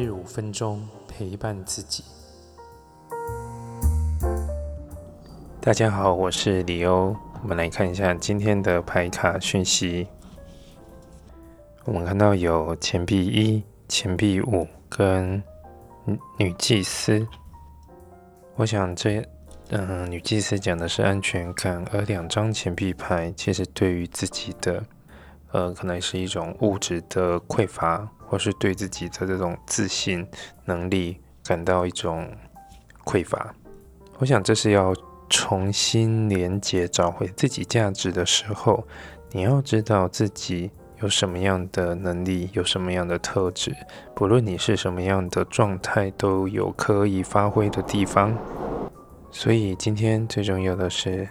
日五分钟陪伴自己。大家好，我是李欧。我们来看一下今天的牌卡讯息。我们看到有钱币一、钱币五跟女祭司。我想这，嗯，女祭司讲的是安全感，而两张钱币牌其实对于自己的，呃，可能是一种物质的匮乏，或是对自己的这种自信能力感到一种匮乏。我想这是要重新连接、找回自己价值的时候，你要知道自己。有什么样的能力，有什么样的特质，不论你是什么样的状态，都有可以发挥的地方。所以今天最重要的是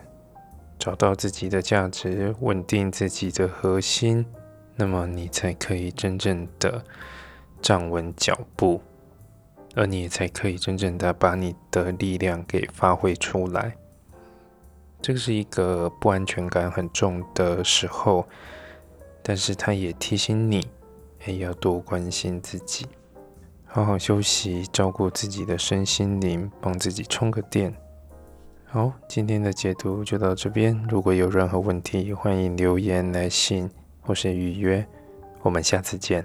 找到自己的价值，稳定自己的核心，那么你才可以真正的站稳脚步，而你才可以真正的把你的力量给发挥出来。这是一个不安全感很重的时候。但是他也提醒你，也要多关心自己，好好休息，照顾自己的身心灵，帮自己充个电。好，今天的解读就到这边。如果有任何问题，欢迎留言来信或是预约。我们下次见。